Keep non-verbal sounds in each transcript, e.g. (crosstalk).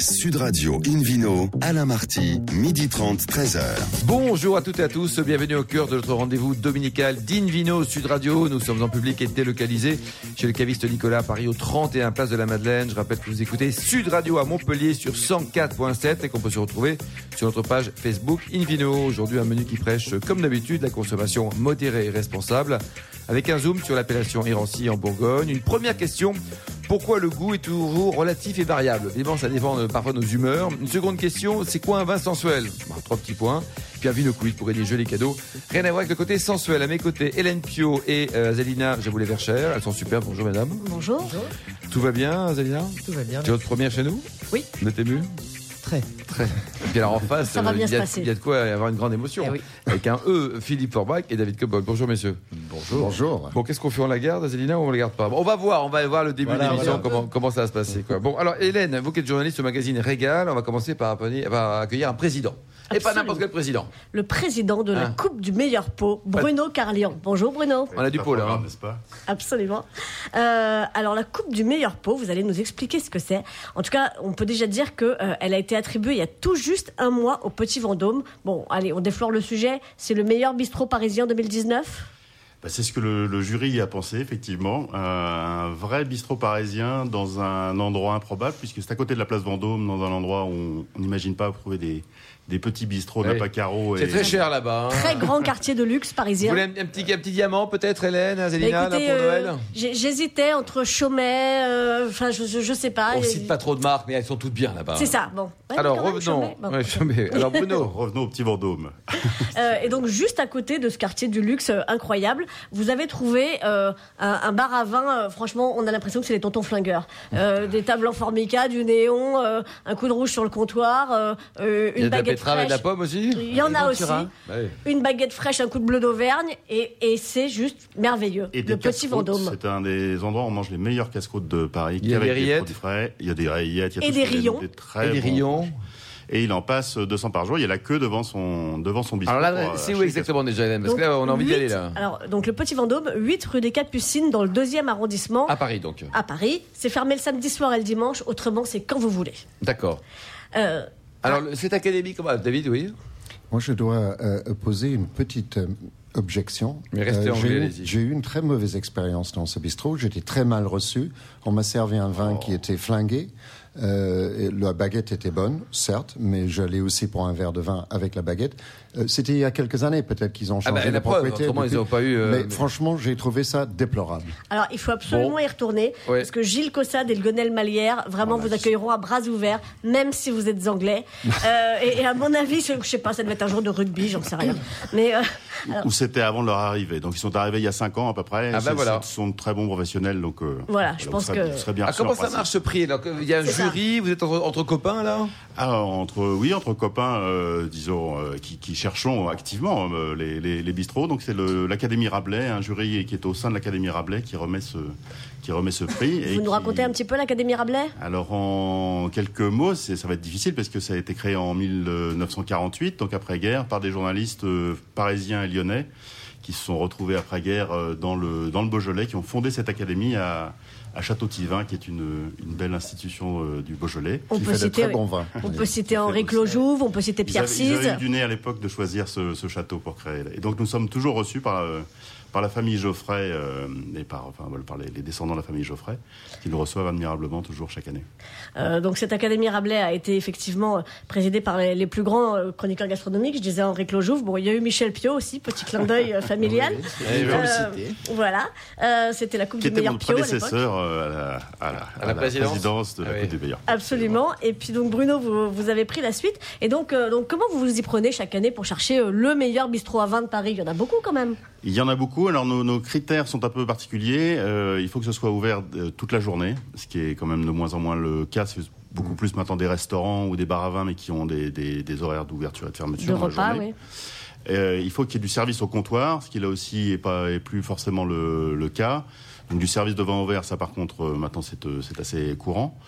Sud Radio Invino, Alain Marty, midi 30, 13h. Bonjour à toutes et à tous, bienvenue au cœur de notre rendez-vous dominical d'Invino Sud Radio. Nous sommes en public et délocalisés chez le caviste Nicolas à Paris au 31 Place de la Madeleine. Je rappelle que vous écoutez Sud Radio à Montpellier sur 104.7 et qu'on peut se retrouver sur notre page Facebook Invino. Aujourd'hui un menu qui prêche comme d'habitude la consommation modérée et responsable avec un zoom sur l'appellation Irancy en Bourgogne. Une première question pourquoi le goût est toujours relatif et variable Évidemment, ça dépend de, parfois de nos humeurs. Une seconde question, c'est quoi un vin sensuel? Bah, Trois petits points. Puis un vino quiz pour gagner jolis cadeaux. Rien à voir avec le côté sensuel. À mes côtés, Hélène Pio et euh, Zalina Jaboulet Verchères. Elles sont super. Bonjour, mesdames. Bonjour. Tout va bien, Zalina Tout va bien. C'est votre première chez nous? Oui. Vous êtes ému Très. Très. Et puis alors en face, euh, il y, a- il y a de quoi avoir une grande émotion. Eh oui. Avec un E, Philippe Forbach et David Cobol. Bonjour, messieurs. Bonjour. Bonjour. Bon, qu'est-ce qu'on fait On la garde, Zélina, ou on la garde pas? Bon, On va voir, on va voir le début Voilà, de l'émission, voilà. comment, comment ça va se passer. Quoi. Bon, alors Hélène, vous qui êtes journaliste au magazine Régal, on va commencer par, appeler- par accueillir un président. Et pas n'importe quel président. Le président de la Ah. Coupe du meilleur pot, Bruno Carlian. Bonjour Bruno. On a du pôle, hein. n'est-ce pas? Absolument. Euh, alors la Coupe du meilleur pot, vous allez nous expliquer ce que c'est. En tout cas, on peut déjà dire que euh, elle a été attribuée il y a tout juste un mois au Petit Vendôme. Bon, allez, on déflore le sujet. C'est le meilleur bistrot parisien 2019. Bah, C'est ce que le, le jury a pensé, effectivement. Euh, un vrai bistrot parisien dans un endroit improbable, puisque c'est à côté de la place Vendôme, dans un endroit où on n'imagine pas trouver des, des petits bistrots Oui. Napacaro. C'est Et... très cher là-bas. hein. Très grand quartier de luxe Vous parisien. voulez un, un petit, un petit diamant peut-être, Hélène, Bah, Zélina, là, écoutez, pour euh, Noël j'hésitais entre Chaumet, euh, enfin je, je, je sais pas. On Et- cite pas trop de marques, mais elles sont toutes bien là-bas. C'est ça. Bon. Ouais, Alors revenons. Chaumet. Bon. Ouais, Chaumet. Alors (laughs) Bruno, Revenons au petit Vendôme. Euh, et donc juste à côté de ce quartier du luxe euh, incroyable, vous avez trouvé euh, un, un bar à vin. euh, franchement, on a l'impression que c'est les tontons flingueurs. Euh, des tables en formica, du néon, euh, un coup de rouge sur le comptoir, euh, euh, il y une a de la baguette betterave et de la fraîche. pomme aussi Il y en a aussi. Ouais. Une baguette fraîche, un coup de bleu d'Auvergne, et, et c'est juste merveilleux. Et le des petit Vendôme. C'est un des endroits où on mange les meilleures casse-croûtes de Paris. Il y a des rillettes. frais. Il y a des rillettes. il y a Et des a, rillons. Des Et des bons rillons. Et il en passe 200 par jour. Il y a la queue devant son, devant son bistrot. Alors là, euh, c'est où exactement déjà, Hélène Parce Donc, que là, on a envie d'y aller là. Alors, donc le petit Vendôme, 8 rue des Capucines, dans le deuxième arrondissement, À Paris donc. à Paris. C'est fermé le samedi soir et le dimanche. Autrement, c'est quand vous voulez. D'accord. Euh, Alors le- cette académie, comment David, oui Moi, je dois euh, poser une petite euh, objection. Mais restez anglais, j'ai eu- allez-y. J'ai eu une très mauvaise expérience dans ce bistrot. J'étais très mal reçu. On m'a servi un vin Oh. qui était flingué. Euh, la baguette était bonne, certes, mais j'allais aussi pour un verre de vin avec la baguette. Euh, C'était il y a quelques années, peut-être qu'ils ont Ah changé bah, preuve, propriétaire autrement, ils n'ont pas eu, euh, mais mais- franchement, j'ai trouvé ça déplorable. Alors, il faut absolument Bon. y retourner, Ouais. parce que Gilles Cossade et le Lionel Malière, vraiment, vous accueilleront à bras ouverts, même si vous êtes anglais. (laughs) Euh, et, et à mon avis, je je sais pas, ça devait être un jour de rugby, j'en sais rien. Mais euh, Ou c'était avant leur arrivée. Donc ils sont arrivés il y a 5 ans à peu près. Ah bah C'est- voilà. Ce sont de très bons professionnels. Donc, euh, Voilà, je pense serez- que- bien Ah, comment ça marche ce prix alors Il y a un ça. jury, vous êtes entre, entre copains là? Ah, entre, oui, entre copains, euh, disons, euh, qui, qui cherchons activement euh, les, les, les bistrots. Donc c'est l'Académie Rabelais, un jury qui est au sein de l'Académie Rabelais qui remet ce, qui remet ce prix. et vous nous qui- racontez un petit peu l'Académie Rabelais? Alors en quelques mots, ça va être difficile parce que ça a été créé en 1948, donc après-guerre, par des journalistes euh, parisiens et lyonnais qui se sont retrouvés après-guerre euh, dans le, dans le Beaujolais, qui ont fondé cette académie à, à Château-Tivin, qui est une, une belle institution euh, du Beaujolais. On Qui peut fait citer, très bons vins. on peut citer Henri aussi. Clojuve, on peut citer Pierre avaient, ils avaient Cise. eu du nez à l'époque de choisir ce, ce château pour créer. Et donc nous sommes toujours reçus par, euh, par la famille Geoffrey euh, et par, enfin, voilà, par les, les descendants de la famille Geoffrey, qui nous reçoivent admirablement toujours chaque année. Euh, donc cette Académie Rabelais a été effectivement euh, présidée par les, les plus grands chroniqueurs gastronomiques. Je disais Henri Clojuve. Bon, il y a eu Michel Pio aussi, petit clin d'œil (laughs) familial. Eh, Euh, le voilà. Euh, C'était la Coupe Qui du meilleur mon prédécesseur à la, à la- À la à présidence. de la Ah oui. Coupe du meilleur. Absolument. Et puis donc Bruno, vous, vous avez pris la suite. Et donc, euh, donc comment vous vous y prenez chaque année pour chercher euh, le meilleur bistrot à vin de Paris? Il y en a beaucoup quand même. Il y en a beaucoup. Alors nos, nos critères sont un peu particuliers. Euh, il faut que ce soit ouvert euh, toute la journée, ce qui est quand même de moins en moins le cas. C'est beaucoup plus maintenant des restaurants ou des bars à vin, mais qui ont des, des- des horaires d'ouverture et de fermeture. De repas, oui. Euh, il faut qu'il y ait du service au comptoir, ce qui là aussi est, pas, est plus forcément le, le cas. Donc du service de vin au verre, ça par contre, euh, maintenant c'est euh, c'est assez courant.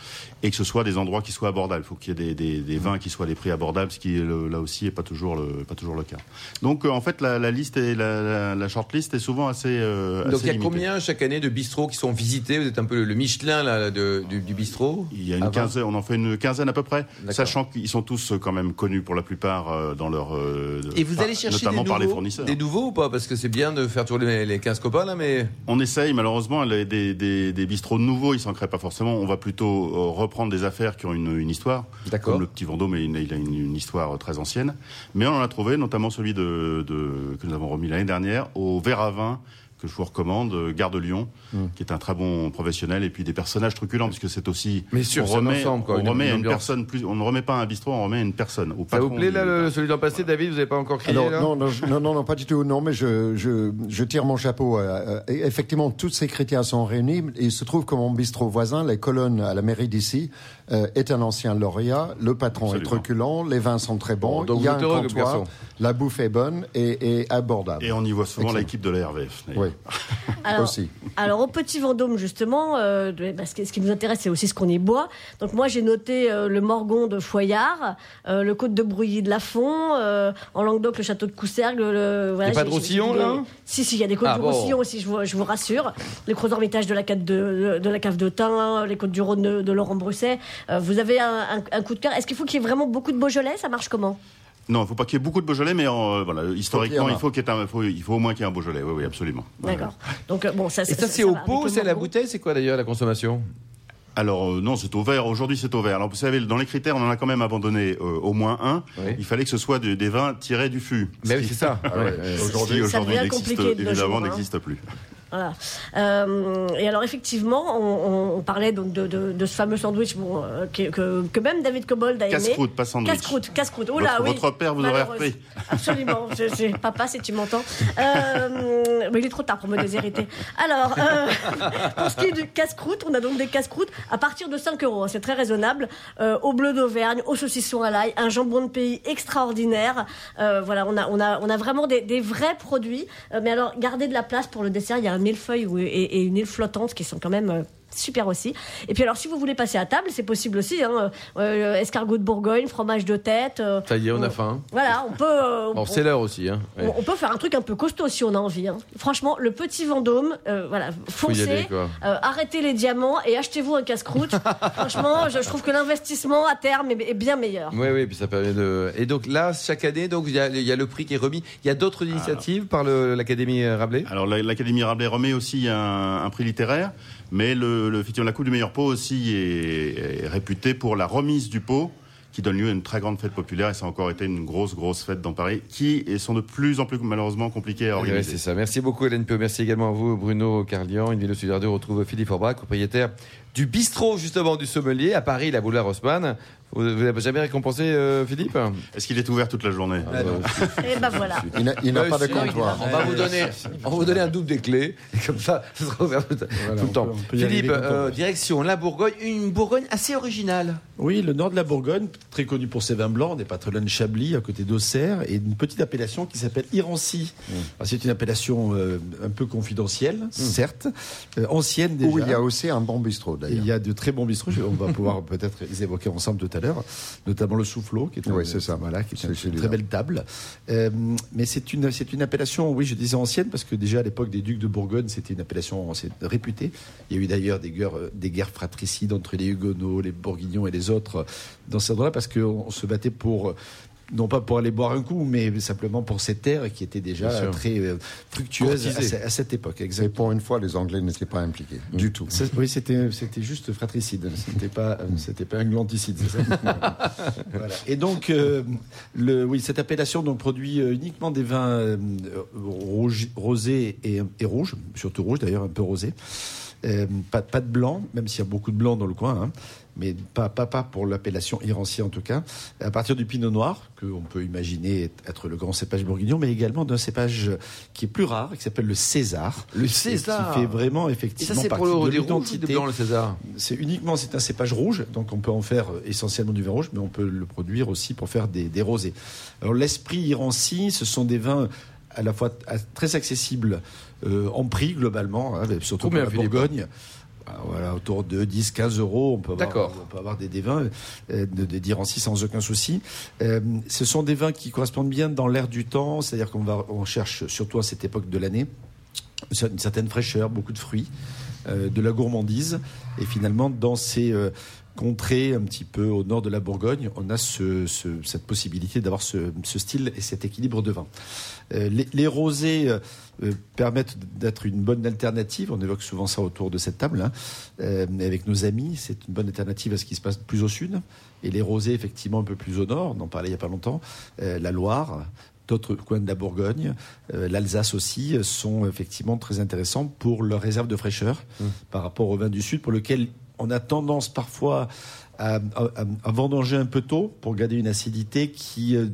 Et que ce soit des endroits qui soient abordables. Il faut qu'il y ait des, des, des vins qui soient à des prix abordables, ce qui le- là aussi est pas toujours le, pas toujours le cas. Donc euh, en fait, la, la liste et la, la, la shortlist est souvent assez. Donc assez il y a limitée. combien chaque année de bistrots qui sont visités? Vous êtes un peu le, le Michelin là, de- du, du bistrot? Il y a une quinzaine, on en fait une quinzaine à peu près, D'accord. sachant qu'ils sont tous quand même connus pour la plupart dans leur. Et vous par- allez chercher notamment des par les nouveaux, fournisseurs. des nouveaux ou pas? Parce que c'est bien de faire tourner les, les 15 copains là, mais On essaye, malheureusement, les- des, des, des bistrots nouveaux, ils s'en créent pas forcément. On va plutôt euh, reprendre des affaires qui ont une, une histoire. D'accord. Comme le petit Vendôme, il a une, une histoire très ancienne. Mais on en a trouvé, notamment celui de, de- que nous avons remis l'année dernière, au verre à vin que je vous recommande, euh, Gare de Lyon, Hmm. qui est un très bon professionnel, et puis des personnages truculents, puisque c'est aussi... Mais sûr, on remet, ensemble, quoi, on une- remet une à une personne plus, on ne remet pas à un bistrot, on remet à une personne. Au ça vous plaît là, le- celui d'en passé, David Vous n'avez pas encore crié Alors, là non, non, je- non, non, non, pas du tout. Non, mais je, je, je tire mon chapeau. euh, euh, et effectivement, tous ces critères sont réunis. Il se trouve que mon bistrot voisin, les colonnes à la mairie d'ici, euh, est un ancien lauréat. Le patron est truculent, les vins sont très bons. Bon, donc il y a un comptoir, la bouffe est bonne et, et abordable. Et on y voit souvent l'équipe de la RVF. Oui, (laughs) Alors, aussi. alors au Petit Vendôme justement, euh, de- bah, ce, qui, ce qui nous intéresse c'est aussi ce qu'on y boit. Donc moi j'ai noté euh, le Morgon de Foyard, euh, le Côte de Brouilly de Lafont, euh, en Languedoc le Château de Coussergues. Le, voilà, Y a pas de Roussillon, là Si si, il y a des Côtes Ah, du bon. Roussillon aussi, je vous, je vous rassure. Les Creux Hermitage de la cave de, de, de la cave de Tain, les Côtes du Rhône de, de Laurent Brusset. Euh, vous avez un, un- un coup de cœur. Est-ce qu'il faut qu'il y ait vraiment beaucoup de Beaujolais? Ça marche comment? Non, il ne faut pas qu'il y ait beaucoup de Beaujolais, mais euh, voilà, historiquement, il faut, qu'il y ait un- faut- il faut au moins qu'il y ait un Beaujolais. Oui, oui, absolument. D'accord. Donc euh, bon, ça, Et ça, c'est au pot, c'est à la bouteille, c'est quoi d'ailleurs la consommation? Alors euh, non, c'est au vert. Aujourd'hui, c'est au vert. Alors vous savez, dans les critères, on en a quand même abandonné euh, au moins un. Oui. Il fallait que ce soit de- des vins tirés du fût. Mais oui, c'est ça. Ah Ouais. aujourd'hui n'existe compliqué évidemment hein. n'existe plus. Voilà. Euh, et alors effectivement, on, on- on parlait donc de, de- de ce fameux sandwich bon, euh, que, que- que même David Cobold a aimé. Casse-croûte, pas sandwich. Casse-croûte, casse-croûte. Oh là, Votre- oui. votre père vous aurait repris. (laughs) Absolument. Je- je- papa, si tu m'entends. Euh, mais il est trop tard pour me déshériter. Alors, (laughs) pour ce qui est du casse-croûte, on a donc des casse-croûtes à partir de 5 euros. hein, C'est très raisonnable. Au bleu d'Auvergne, au saucisson à l'ail, un jambon de pays extraordinaire. Voilà, on a, on a, on a vraiment des, des vrais produits. Mais alors, gardez de la place pour le dessert. Il y a un millefeuille et, et une île flottante qui sont quand même euh, super aussi. Et puis alors, si vous voulez passer à table, c'est possible aussi. Hein, euh, escargot de Bourgogne, fromage de tête. euh, Ça y est, on a faim. Voilà, on peut. euh, (laughs) Bon, c'est l'heure aussi. Hein. Ouais. on, on peut faire un truc un peu costaud si on a envie. hein. Franchement, le petit Vendôme, euh, voilà, foncez, aller, euh, arrêtez les diamants et achetez-vous un casse-croûte. (laughs) Franchement, je, je trouve que l'investissement à terme est, est bien meilleur. Oui, oui, puis ça permet de. Et donc là, chaque année, donc il y a, il y a le prix qui est remis. Il y a d'autres initiatives par l'Académie Rabelais? Alors la- l'Académie Rabelais remet aussi un, un prix littéraire, mais le, le la Coupe du meilleur pot aussi est, est réputée pour la remise du pot qui donne lieu à une très grande fête populaire et ça a encore été une grosse grosse fête dans Paris qui sont de plus en plus malheureusement compliquées à organiser. c'est ça. Merci beaucoup Hélène Peu. Merci également à vous Bruno Carlian. Une vidéo Radio retrouve Philippe Orbach, propriétaire du bistrot justement du sommelier à Paris, la boulevard Haussmann. Vous n'avez jamais récompensé euh, Ah, Philippe bah, Est-ce qu'il est ouvert toute la journée Ah, bah, Et ben voilà. (laughs) Il n'a n'a pas de comptoir. On va vous donner, on va vous donner un double des clés. Et comme ça, ce sera ouvert tout, tout le temps. peut- Philippe, euh, direction la Bourgogne, une Bourgogne assez originale. Oui, le nord de la Bourgogne, très connu pour ses vins blancs, on n'est pas très loin de Chablis, à côté d'Auxerre, et une petite appellation qui s'appelle Irancy. Mmh. Alors, C'est une appellation euh, un peu confidentielle, certes, euh, ancienne déjà. Où il y a aussi un bon bistrot d'ailleurs. il y a de très bons bistrots, on va pouvoir (laughs) peut-être les évoquer ensemble tout à l'heure, notamment le Soufflot, qui est, un- Oui, c'est ça. Voilà, qui est C'est une très belle table. Euh, mais c'est une, c'est une appellation, oui, je disais ancienne, parce que déjà à l'époque des ducs de Bourgogne, c'était une appellation réputée. Il y a eu d'ailleurs des guerres, euh, des guerres fratricides entre les Huguenots, les Bourguignons et les autres euh, dans cet endroit-là, parce qu'on on se battait pour. Non pas pour aller boire un coup, mais simplement pour ces terres qui étaient déjà très euh, fructueuses à, cette époque. Et Exactement. pour une fois, les Anglais n'étaient pas impliqués du tout. Oui, c'était c'était juste fratricide. C'était pas euh, c'était pas un glanticide. c'est ça (laughs) voilà. Et donc euh, le oui cette appellation donc produit uniquement des vins euh, rosés et, et rouges, surtout rouges d'ailleurs un peu rosés. Euh, pas, pas de blanc, même s'il y a beaucoup de blanc dans le coin, hein, mais pas, pas, pas pour l'appellation Irancy en tout cas. À partir du pinot noir, qu'on peut imaginer être le grand cépage bourguignon, mais également d'un cépage qui est plus rare, qui s'appelle le César. Le Et César. Qui fait vraiment Et effectivement ça, c'est pour le de l'identité. le César C'est uniquement c'est un cépage rouge, donc on peut en faire essentiellement du vin rouge, mais on peut le produire aussi pour faire des, des rosés. Alors l'esprit Irancy, ce sont des vins à la fois très accessible euh, en prix globalement, hein, surtout pour la Bourgogne. Voilà, autour de 10, 15 euros, on peut avoir, on peut avoir des, des vins, euh, de, des Dirancy sans aucun souci. Euh, ce sont des vins qui correspondent bien dans l'air du temps, c'est-à-dire qu'on va, on cherche surtout à cette époque de l'année une certaine fraîcheur, beaucoup de fruits, euh, de la gourmandise. Et finalement, dans ces euh, contrées un petit peu au nord de la Bourgogne, on a ce- ce- cette possibilité d'avoir ce, ce style et cet équilibre de vin. Euh, les, les rosés euh, euh, permettent d'être une bonne alternative. On évoque souvent ça autour de cette table. hein. Euh, avec nos amis, c'est une bonne alternative à ce qui se passe plus au sud. Et les rosés, effectivement, un peu plus au nord. On en parlait il n'y a pas longtemps. La Loire, d'autres coins de la Bourgogne, euh, l'Alsace aussi, sont effectivement très intéressants pour leur réserve de fraîcheur par rapport au vin du Sud, pour lequel on a tendance parfois à, vendanger un peu tôt pour garder une acidité qui euh,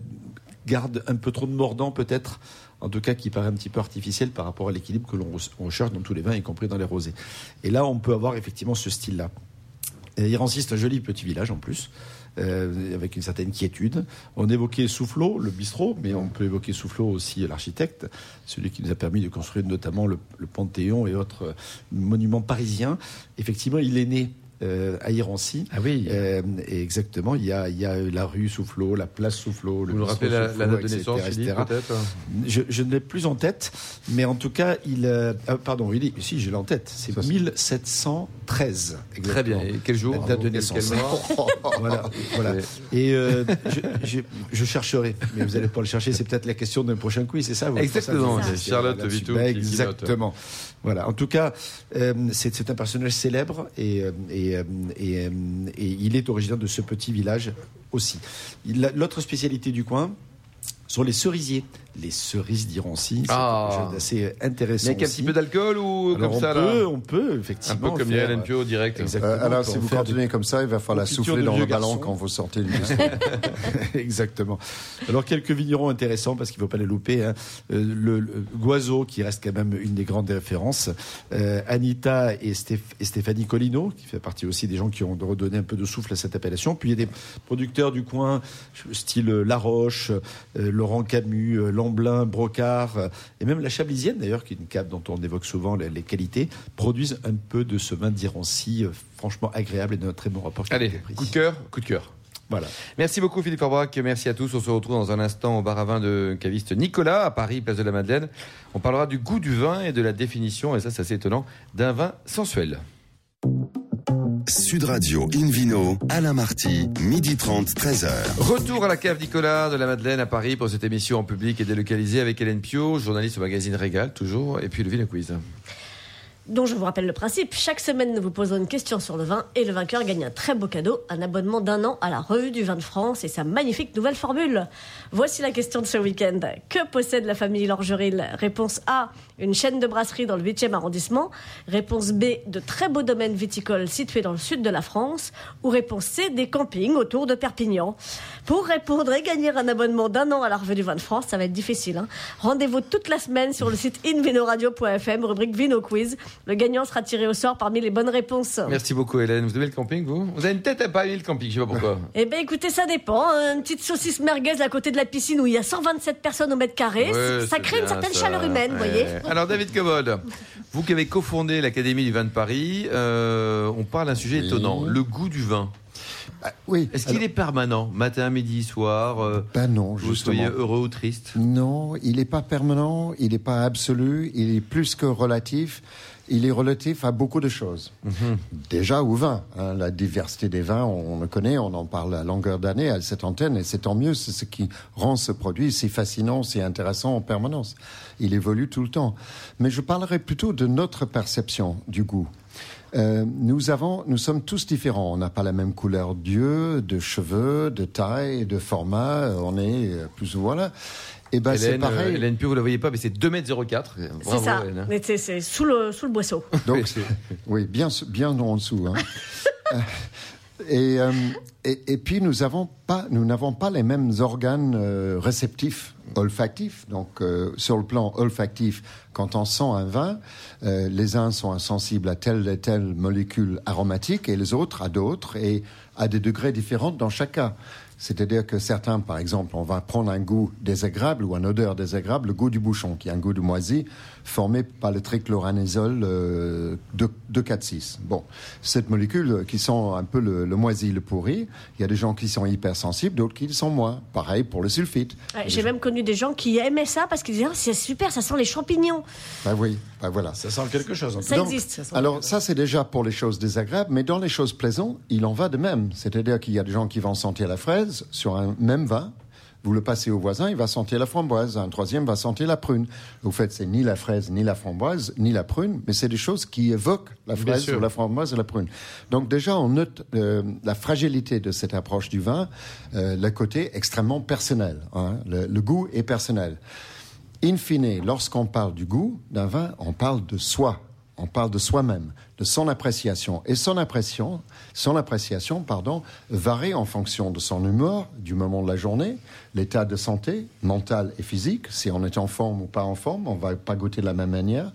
garde un peu trop de mordant peut-être, en tout cas qui paraît un petit peu artificiel par rapport à l'équilibre que l'on re- on recherche dans tous les vins, y compris dans les rosés. Et là, on peut avoir effectivement ce style-là. Irancy, c'est un joli petit village en plus, euh, avec une certaine quiétude. On évoquait Soufflot, le bistrot, mais on peut évoquer Soufflot aussi, l'architecte, celui qui nous a permis de construire notamment le, Panthéon et autres monuments parisiens. Effectivement, il est né euh, à Irancy. Ah oui. Euh, et exactement, il y, a, il y a la rue Soufflot, la place Soufflot, le Vous nous rappelez la, la date de etc., naissance, peut-être Je, je ne l'ai plus en tête, mais en tout cas, il. euh, ah, pardon, il est, si, je l'ai en tête. C'est 1713. Très bien. Et quel jour La date de naissance. (laughs) voilà, voilà. Et euh, je, je, je chercherai, mais vous allez pas le chercher. C'est peut-être la question d'un prochain quiz, c'est ça Exactement, ça Charlotte là-dessus. Vito Bah, Exactement. Voilà. En tout cas, c'est un personnage célèbre et, et, euh, euh, et il est originaire de ce petit village aussi. L'autre spécialité du coin sont les cerisiers. Les cerises d'Irancy, c'est Ah. quelque chose d'assez intéressant. Mais avec un aussi. petit peu d'alcool ou Alors, comme on ça peut, là on peut Un effectivement peu comme faire- Yann Pio direct. Exactement. Euh, alors, on peut si vous continuez comme ça, il va falloir confiture souffler dans le ballon quand vous sortez du bistrot. (laughs) Exactement. Alors quelques vignerons intéressants parce qu'il ne faut pas les louper. hein. Euh, le, le Guazo qui reste quand même une des grandes références. Euh, Anita et, Stéph- et Stéphanie Colino qui fait partie aussi des gens qui ont redonné un peu de souffle à cette appellation. Puis il y a des producteurs du coin style euh, La Roche, euh, Laurent Camus, euh, Lamblin, Brocard euh, et même la Chablisienne d'ailleurs qui est une cave dont on évoque souvent les, les qualités produisent un peu de ce vin d'Irancy euh, franchement agréable et d'un très bon rapport. Allez, coup de cœur, coup de cœur. Voilà. Merci beaucoup Philippe Orbrac, merci à tous. On se retrouve dans un instant au bar à vin de caviste Nicolas à Paris, place de la Madeleine. On parlera du goût du vin et de la définition, et ça c'est assez étonnant, d'un vin sensuel. Sud Radio Invino, Alain Marty, midi 30, 13h. Retour à la cave Nicolas de la Madeleine à Paris pour cette émission en public et délocalisée avec Hélène Pio, journaliste au magazine Régal toujours, et puis le Vino Quiz. Dont je vous rappelle le principe. Chaque semaine, nous vous posons une question sur le vin et le vainqueur gagne un très beau cadeau, un abonnement d'un an à la Revue du Vin de France et sa magnifique nouvelle formule. Voici la question de ce week-end. Que possède la famille Lorgeril? Réponse A, une chaîne de brasserie dans le 8e arrondissement. Réponse B, de très beaux domaines viticoles situés dans le sud de la France. Ou réponse C, des campings autour de Perpignan. Pour répondre et gagner un abonnement d'un an à la Revue du Vin de France, ça va être difficile. hein. Rendez-vous toute la semaine sur le site invinoradio.fm, rubrique Vino Quiz. Le gagnant sera tiré au sort parmi les bonnes réponses. Merci beaucoup Hélène. Vous aimez le camping vous? Vous avez une tête à pas aimer le camping, je sais pas pourquoi. (laughs) Eh ben écoutez, ça dépend. Une petite saucisse merguez à côté de la piscine où il y a 127 personnes au mètre carré, Ouais, ça crée une bien, certaine ça. chaleur humaine, vous Ouais. voyez. Alors David Cobold, vous qui avez cofondé l'Académie du vin de Paris, euh, on parle d'un sujet Oui. étonnant, le goût du vin. Ah, oui. Est-ce qu'il est permanent, matin, midi, soir euh, Ben non, Vous justement. soyez heureux ou triste? Non, il n'est pas permanent, il n'est pas absolu, il est plus que relatif. Il est relatif à beaucoup de choses. Déjà au vin, hein, la diversité des vins, on le connaît, on en parle à longueur d'année à cette antenne, et c'est tant mieux, c'est ce qui rend ce produit si fascinant, si intéressant en permanence. Il évolue tout le temps. Mais je parlerai plutôt de notre perception du goût. Euh, nous avons, nous sommes tous différents. On n'a pas la même couleur d'yeux, de cheveux, de taille, de format. On est euh, plus ou moins là. Et ben c'est Hélène, euh, pareil. Hélène Pio, vous la voyez pas, mais c'est 2m04. C'est ça. Hélène. hein. Mais c'est- c'est sous le, sous le boisseau. (laughs) Donc, oui, bien, bien en dessous. Hein. (laughs) Et, euh, et, et puis, nous avons pas, nous n'avons pas les mêmes organes euh, réceptifs olfactif. Donc, euh, sur le plan olfactif, quand on sent un vin, euh, les uns sont insensibles à telle et telle molécule aromatique et les autres à d'autres et à des degrés différents dans chaque cas. C'est-à-dire que certains, par exemple, on va prendre un goût désagréable ou une odeur désagréable, le goût du bouchon, qui est un goût de moisi, formé par le trichloranisol euh, de, de 4-6. Bon, cette molécule qui sent un peu le, le, moisi, le pourri, il y a des gens qui sont hypersensibles, d'autres qui le sont moins. Pareil pour le sulfite. Ouais, J'ai même connu des gens qui aimaient ça parce qu'ils disaient ah, c'est super, ça sent les champignons. Ben oui, ben voilà. Ça sent quelque chose. En Ça Donc, existe. alors ça c'est déjà pour les choses désagréables, mais dans les choses plaisantes, il en va de même. C'est-à-dire qu'il y a des gens qui vont sentir la fraise sur un même vin. Vous le passez au voisin, il va sentir la framboise. Un troisième va sentir la prune. Au fait, c'est ni la fraise, ni la framboise, ni la prune, mais c'est des choses qui évoquent la fraise ou la framboise et la prune. Donc déjà, on note euh, la fragilité de cette approche du vin, euh, le côté extrêmement personnel. hein. Le, le goût est personnel. In fine, lorsqu'on parle du goût d'un vin, on parle de soi. On parle de soi-même, de son appréciation. Et son appréciation, son appréciation, pardon, varie en fonction de son humeur, du moment de la journée, l'état de santé, mental et physique. Si on est en forme ou pas en forme, on va pas goûter de la même manière.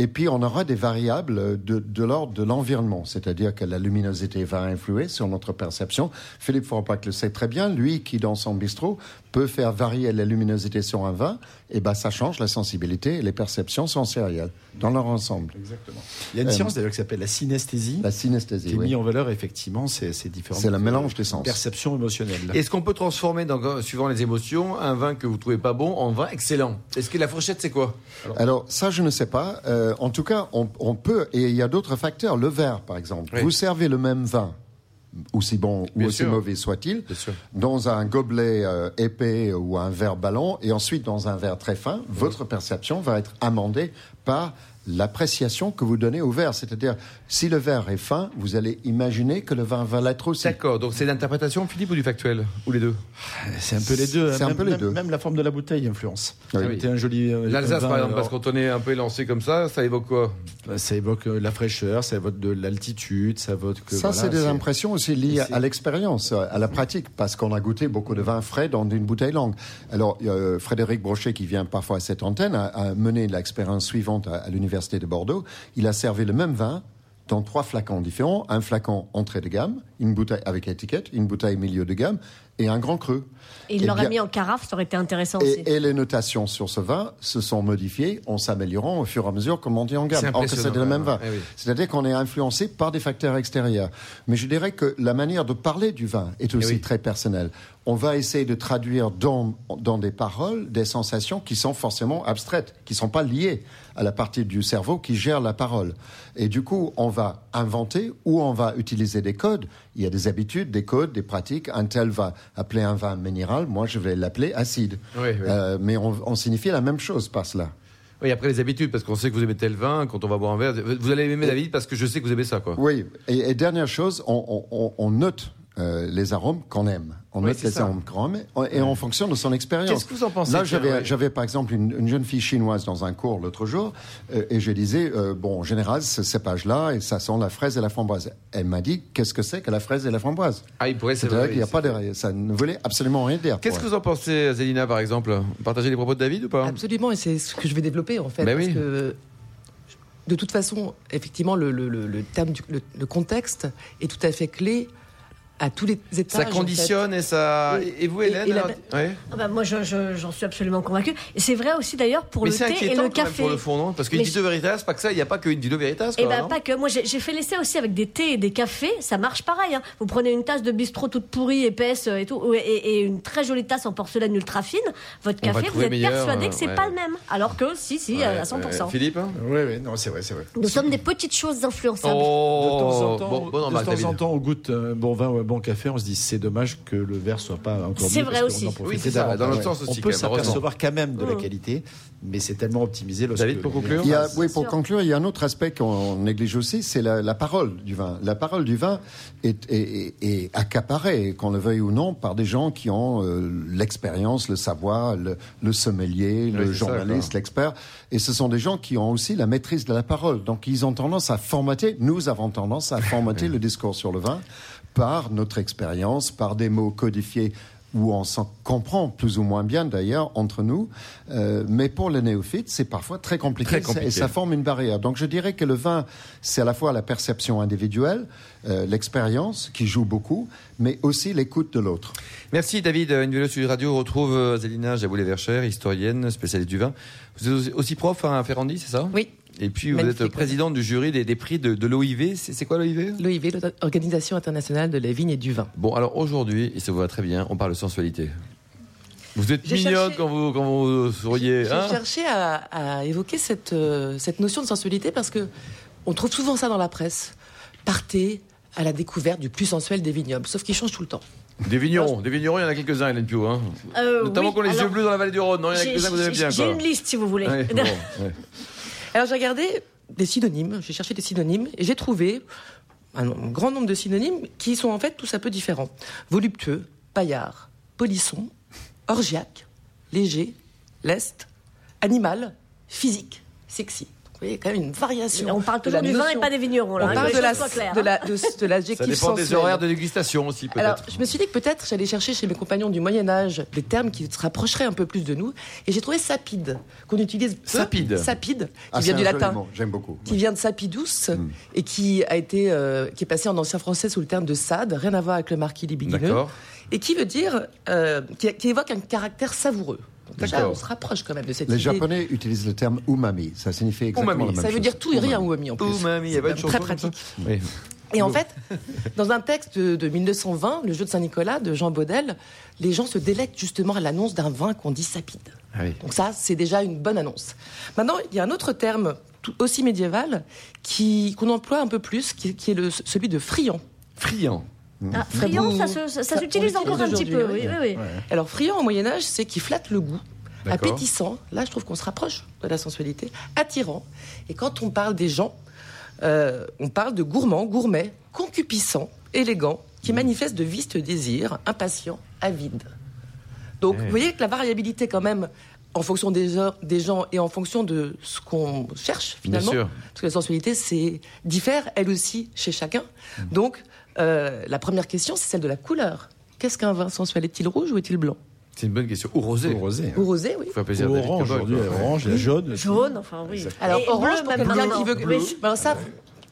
Et puis, on aura des variables de, l'ordre de l'environnement, c'est-à-dire que la luminosité va influer sur notre perception. Philippe Fourpac le sait très bien, lui qui, dans son bistrot, peut faire varier la luminosité sur un vin, et ben ça change la sensibilité et les perceptions sensorielles dans leur ensemble. Exactement. Il y a une Euh, science d'ailleurs qui s'appelle la synesthésie, La qui synesthésie, est oui. mise en valeur effectivement ces, ces différentes C'est le mélange des sens. perceptions émotionnelles. Est-ce qu'on peut transformer, donc, suivant les émotions, un vin que vous trouvez pas bon en vin excellent? Est-ce que la fourchette, c'est quoi? Alors ça, je ne sais pas. Euh, en tout cas, on, on peut, et il y a d'autres facteurs. Le verre, par exemple. Oui. Vous servez le même vin, aussi bon ou Bien aussi sûr. mauvais soit-il, dans un gobelet euh, épais ou un verre ballon, et ensuite dans un verre très fin, votre perception va être amendée par l'appréciation que vous donnez au verre. C'est-à-dire, si le verre est fin, vous allez imaginer que le vin va l'être aussi. D'accord, donc c'est l'interprétation, Philippe, ou du factuel Ou les deux C'est un peu les deux. C'est hein. un même, peu les même- deux. Même la forme de la bouteille influence. Oui. Ça a été un joli. euh, L'Alsace, par exemple, parce qu'on est un peu élancé comme ça, ça évoque quoi? Ça évoque euh, la fraîcheur, ça évoque de l'altitude, ça évoque. que, Ça, voilà, c'est des impressions aussi liées c'est- à l'expérience, à la pratique, parce qu'on a goûté beaucoup de vin frais dans une bouteille longue. Alors, euh, Frédéric Brochet, qui vient parfois à cette antenne, a, a mené l'expérience suivante à, à l'Université de Bordeaux. Il a servi le même vin dans trois flacons différents. Un flacon entrée de gamme, une bouteille avec étiquette, une bouteille milieu de gamme et un grand cru. Et il Eh l'aurait mis en carafe, ça aurait été intéressant aussi. Et, et les notations sur ce vin se sont modifiées en s'améliorant au fur et à mesure qu'on montait en gamme. Or que c'était le même vin. eh oui. C'est-à-dire qu'on est influencé par des facteurs extérieurs. Mais je dirais que la manière de parler du vin est aussi Eh oui. très personnelle. On va essayer de traduire dans, dans des paroles des sensations qui sont forcément abstraites, qui ne sont pas liées à la partie du cerveau qui gère la parole. Et du coup, on va inventer ou on va utiliser des codes. Il y a des habitudes, des codes, des pratiques. Un tel va appeler un vin minéral, moi je vais l'appeler acide. Oui, oui. Euh, mais on, on signifie la même chose par cela. Oui, après les habitudes, parce qu'on sait que vous aimez tel vin, quand on va boire un verre, vous allez aimer David parce que je sais que vous aimez ça, quoi. Oui, et, et dernière chose, on, on- on- on note euh, les arômes qu'on aime. On Oui, note c'est les ça. arômes qu'on aime et en fonction de son expérience. Qu'est-ce que vous en pensez, Là, j'avais, ouais. j'avais par exemple une, une jeune fille chinoise dans un cours l'autre jour euh, et je disais, euh, bon, en général, ce cépage-là, et ça sent la fraise et la framboise. Elle m'a dit, qu'est-ce que c'est que la fraise et la framboise? Ah, il pourrait, vrai. qu'il n'y a pas de, ça ne voulait absolument rien dire. Qu'est-ce que vous en pensez, Zélina, par exemple? Partagez les propos de David ou pas? Absolument, et c'est ce que je vais développer en fait. Ben parce oui. que de toute façon, effectivement, le, le, le, le terme, du, le, le contexte est tout à fait clé à tous les étages. Ça en conditionne et ça. Et- Et, vous, et- Hélène et la- alors- ouais. Ah bah, moi, je- je- j'en suis absolument convaincue. Et c'est vrai aussi d'ailleurs pour Mais le thé et le quand même café. pour le fond, non? Parce qu'une Mais Dito Veritas, pas que ça, il n'y a pas qu'une Dito Veritas, Eh quoi, ben non? pas que. Moi j'ai fait l'essai aussi avec des thés et des cafés, ça marche pareil. hein. Vous prenez une tasse de bistrot toute pourrie, épaisse euh, et tout, et, et une très jolie tasse en porcelaine ultra fine. Votre café, vous êtes meilleur, persuadé que c'est ouais. fait. pas le même. Alors que si, si, à Ouais, 100%. ouais. Philippe hein? Oui, oui, non, c'est vrai, c'est vrai. Nous sommes des petites choses influençables. De temps en Oh temps, de bah, temps en temps, on goûte un bon vin bon café, on se dit c'est dommage que le verre soit pas encore C'est vrai aussi. Oui, c'est ça, dans l'autre sens aussi, On peut s'apercevoir quand même de la Mm. qualité, mais c'est tellement optimisé. lorsque David, pour conclure Il y a, oui, pour sûr. conclure, il y a un autre aspect qu'on néglige aussi, c'est la, la parole du vin. La parole du vin est, est- est- est accaparée, qu'on le veuille ou non, par des gens qui ont euh, l'expérience, le savoir, le, le sommelier, le journaliste, l'expert. Et ce sont des gens qui ont aussi la maîtrise de la parole. Donc, ils ont tendance à formater, nous avons tendance à formater (laughs) le discours sur le vin par notre expérience, par des mots codifiés où on s'en comprend plus ou moins bien d'ailleurs entre nous. Euh, mais pour les néophytes, c'est parfois très compliqué, Très compliqué. et ça forme une barrière. Donc je dirais que le vin, c'est à la fois la perception individuelle, euh, l'expérience qui joue beaucoup, mais aussi l'écoute de l'autre. Merci David. Une vidéo sur Radio on retrouve euh, Zélina Jaboulet-Vercher, historienne, spécialiste du vin. Vous êtes aussi prof à Ferrandi, c'est ça? Oui. Et puis vous Magnifique, êtes présidente du jury des, des prix de, de l'OIV. C'est c'est quoi l'OIV L'OIV, l'Organisation internationale de la vigne et du vin. Bon, alors aujourd'hui, et ça vous va très bien, on parle de sensualité. Vous êtes J'ai mignonne cherché- quand vous, quand vous souriez. J'ai hein? cherché à, à évoquer cette, euh, cette notion de sensualité parce que on trouve souvent ça dans la presse. Partez à la découverte du plus sensuel des vignobles, sauf qu'il change tout le temps. Des vignerons, des vignerons, il y en a quelques-uns, Hélène Pio. Hein. Euh, Notamment oui, qu'on les yeux alors, bleus dans la vallée du Rhône. Non, il y en a j'ai- quelques-uns que vous aimez bien. J'ai quoi. une liste si vous voulez. Ouais, (laughs) bon, ouais. Alors j'ai regardé des synonymes, j'ai cherché des synonymes et j'ai trouvé un, grand nombre de synonymes qui sont en fait tous un peu différents. Voluptueux, paillard, polisson, orgiaque, léger, leste, animal, physique, sexy. Voyez, quand même une variation. On parle toujours du vin et pas des vignerons. On Là, hein, parle de la, claires, de hein. la- de- de l'adjectif Ça dépend des horaires de dégustation aussi, Alors, peut-être. je me suis dit que peut-être j'allais chercher chez mes compagnons du Moyen Âge des termes qui se rapprocheraient un peu plus de nous, et j'ai trouvé sapide, qu'on utilise peu. Sapide. Sapide, qui Ah, vient du latin, mot, J'aime beaucoup. qui vient de sapidus et qui a été, euh, qui est passé en ancien français sous le terme de sade, rien à voir avec le marquis libidineux, D'accord. et qui veut dire, euh, qui, qui évoque un caractère savoureux. Déjà, on se rapproche quand même de cette Les idée. Japonais utilisent le terme umami. Ça signifie exactement Umami, la même Ça veut chose. dire tout et rien, umami en plus. Umami, il y très pratique. Oui. Et en fait, dans un texte de, de 1920, le jeu de Saint-Nicolas de Jean Baudel, les gens se délectent justement à l'annonce d'un vin qu'on dit sapide. Ah oui. Donc ça, c'est déjà une bonne annonce. Maintenant, il y a un autre terme tout aussi médiéval qu'on emploie un peu plus, qui, qui est le, celui de friand. Friand. Ah, Très friand, ça, se- ça, ça Ça, s'utilise encore un petit peu. Oui, oui, oui. Alors friand au Moyen Âge, c'est qui flatte le goût, appétissant. Là, je trouve qu'on se rapproche de la sensualité, attirant. Et quand on parle des gens, euh, on parle de gourmand, gourmet, concupiscent, élégant, qui manifeste de vistes désirs, impatient, avide. Donc, Ouais. vous voyez que la variabilité, quand même, en fonction des heures, des gens et en fonction de ce qu'on cherche finalement, sûr. parce que la sensualité, c'est diffère elle aussi chez chacun. Mm. Donc, euh, la première question, c'est celle de la couleur. Qu'est-ce qu'un vin sensuel Est-il rouge ou est-il blanc? C'est une bonne question. Ou rosé. Au rosé. Ou rosé, oui. Faut un plaisir Ou orange, aujourd'hui, quoi. il y a orange, a jaune. Jaune, enfin oui. Alors, Et orange, bleu, pour quelqu'un qui veut... Oui. Ben, ça,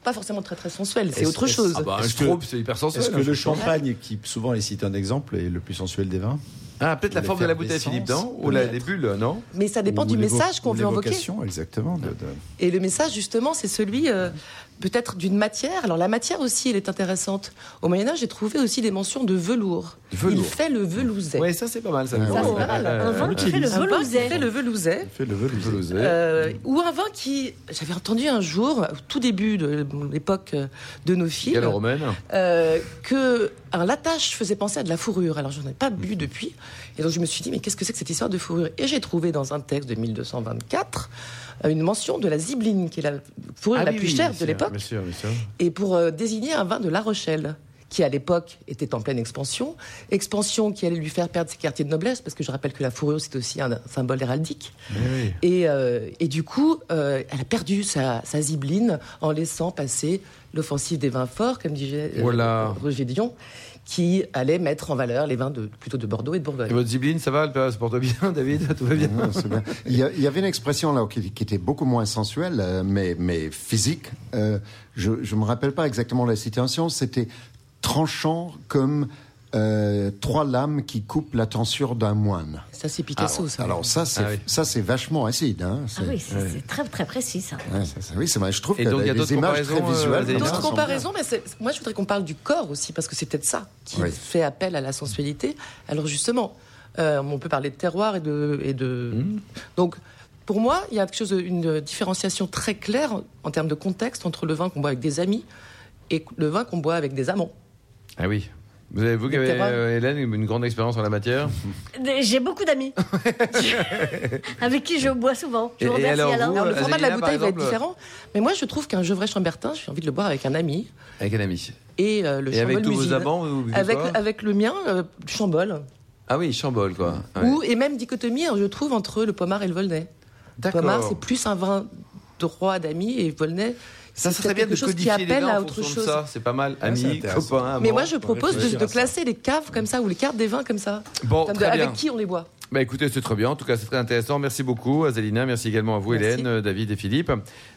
pas forcément très très sensuel, c'est autre chose. Ah bah, un Est-ce que- c'est hyper sensuel. Est-ce que un le champagne, qui souvent est cité un exemple, est le plus sensuel des vins? Ah, peut-être la forme de la bouteille, Philippe, non? Ou la, les bulles, non? Mais ça dépend Ou du message qu'on ou veut invoquer. exactement. de- de- Et le message, justement, c'est celui euh, peut-être d'une matière. Alors la matière aussi, elle est intéressante. Au Moyen Âge, j'ai trouvé aussi des mentions de velours. Velours. Il fait le velouset. Ouais, ça c'est pas mal. Ça, Ça, c'est pas mal. Un vin ouais, qui fait le velouset. fait le velouset. fait le. Velousé. Euh, ou un vin qui, j'avais entendu un jour, au tout début de l'époque de nos filles, Gallo-romaine. euh, que un l'attache faisait penser à de la fourrure. Alors j'en ai pas bu depuis, et donc je me suis dit mais qu'est-ce que c'est que cette histoire de fourrure Et j'ai trouvé dans un texte de 1224 euh, une mention de la zibeline, qui est la fourrure Ah la oui, plus chère de l'époque, et pour euh, désigner un vin de La Rochelle qui à l'époque était en pleine expansion, expansion qui allait lui faire perdre ses quartiers de noblesse, parce que je rappelle que la fourrure c'est aussi un symbole héraldique. Oui. Et, euh, et du coup, euh, elle a perdu sa, sa zibeline en laissant passer l'offensive des vins forts, comme disait euh, Voilà. Roger Dion, qui allait mettre en valeur les vins de, plutôt de Bordeaux et de Et Bourgogne. votre zibeline, ça va Elle se porte bien, (laughs) David Tout va bien c'est bien. Il, y a- il y avait une expression là qui, qui était beaucoup moins sensuelle, euh, mais, mais physique. Euh, je ne me rappelle pas exactement la citation. C'était tranchant comme euh, trois lames qui coupent la tensure d'un moine. Ça, c'est Picasso, ça. Alors ça, c'est Ah oui. ça, c'est vachement acide. Hein. Ah oui, c'est c'est très très précis ça. ouais, ça- ça- oui, c'est vrai. Je trouve Et que donc, il y a les d'autres images très comparaisons, euh, visuelles. Ça D'autres comparaisons, mais c'est- moi je voudrais qu'on parle du corps aussi, parce que c'est peut-être ça qui Oui. fait appel à la sensualité. Alors justement, euh, on peut parler de terroir et de... Et de... Mmh. Donc, pour moi, il y a quelque chose, une différenciation très claire en termes de contexte entre le vin qu'on boit avec des amis et le vin qu'on boit avec des amants. Ah oui. Vous avez, vous qui avez, euh, Hélène, une grande expérience en la matière. J'ai beaucoup d'amis (laughs) avec qui je bois souvent. Je Et- vous et remercie alors, Alain. vous, Alors, le euh, format de la bouteille va être différent, mais moi je trouve qu'un Gevrey Chambertin, j'ai envie de le boire avec un ami Avec un ami. et euh, le Et avec tous vos amants, vous avec, le mien, euh, du Chambol. Ah oui, Chambol, quoi. Ouais. Ou, et même dichotomie, hein, je trouve, entre le Pommard et le Volnay. D'accord. Pommard, c'est plus un vin de roi, d'amis, et Volnay, Ça serait bien quelque de chose qui codifier les à en autre chose. ça. C'est pas mal. Ah, Amis, copains, Mais moi, je propose de, classer les caves comme ça ou les cartes des vins comme ça. Bon, Comme de- très bien. avec qui on les boit Bah écoutez, c'est très bien. En tout cas, c'est très intéressant. Merci beaucoup, Azalina. Merci également à vous, Merci. Hélène, euh, David et Philippe.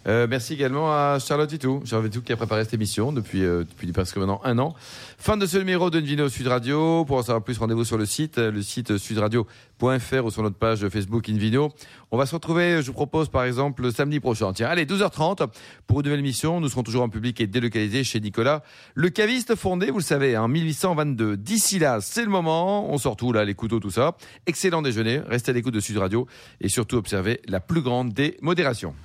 Euh, merci également à Charlotte Vitou. Charlotte Vitou qui a préparé cette émission depuis, euh, depuis presque maintenant un an. Fin de ce numéro de Nvino Sud Radio. Pour en savoir plus, rendez-vous sur le site, le site sudradio.fr ou sur notre page Facebook Invino. On va se retrouver, je vous propose par exemple, le samedi prochain. Tiens, allez, 12h30 pour une nouvelle émission. Nous serons toujours en public et délocalisés chez Nicolas. Le caviste fondé, vous le savez, en 1822. D'ici là, c'est le moment. On sort tout là, les couteaux, tout ça. Déjeuner. Restez à l'écoute de Sud Radio et surtout observez la plus grande des modérations.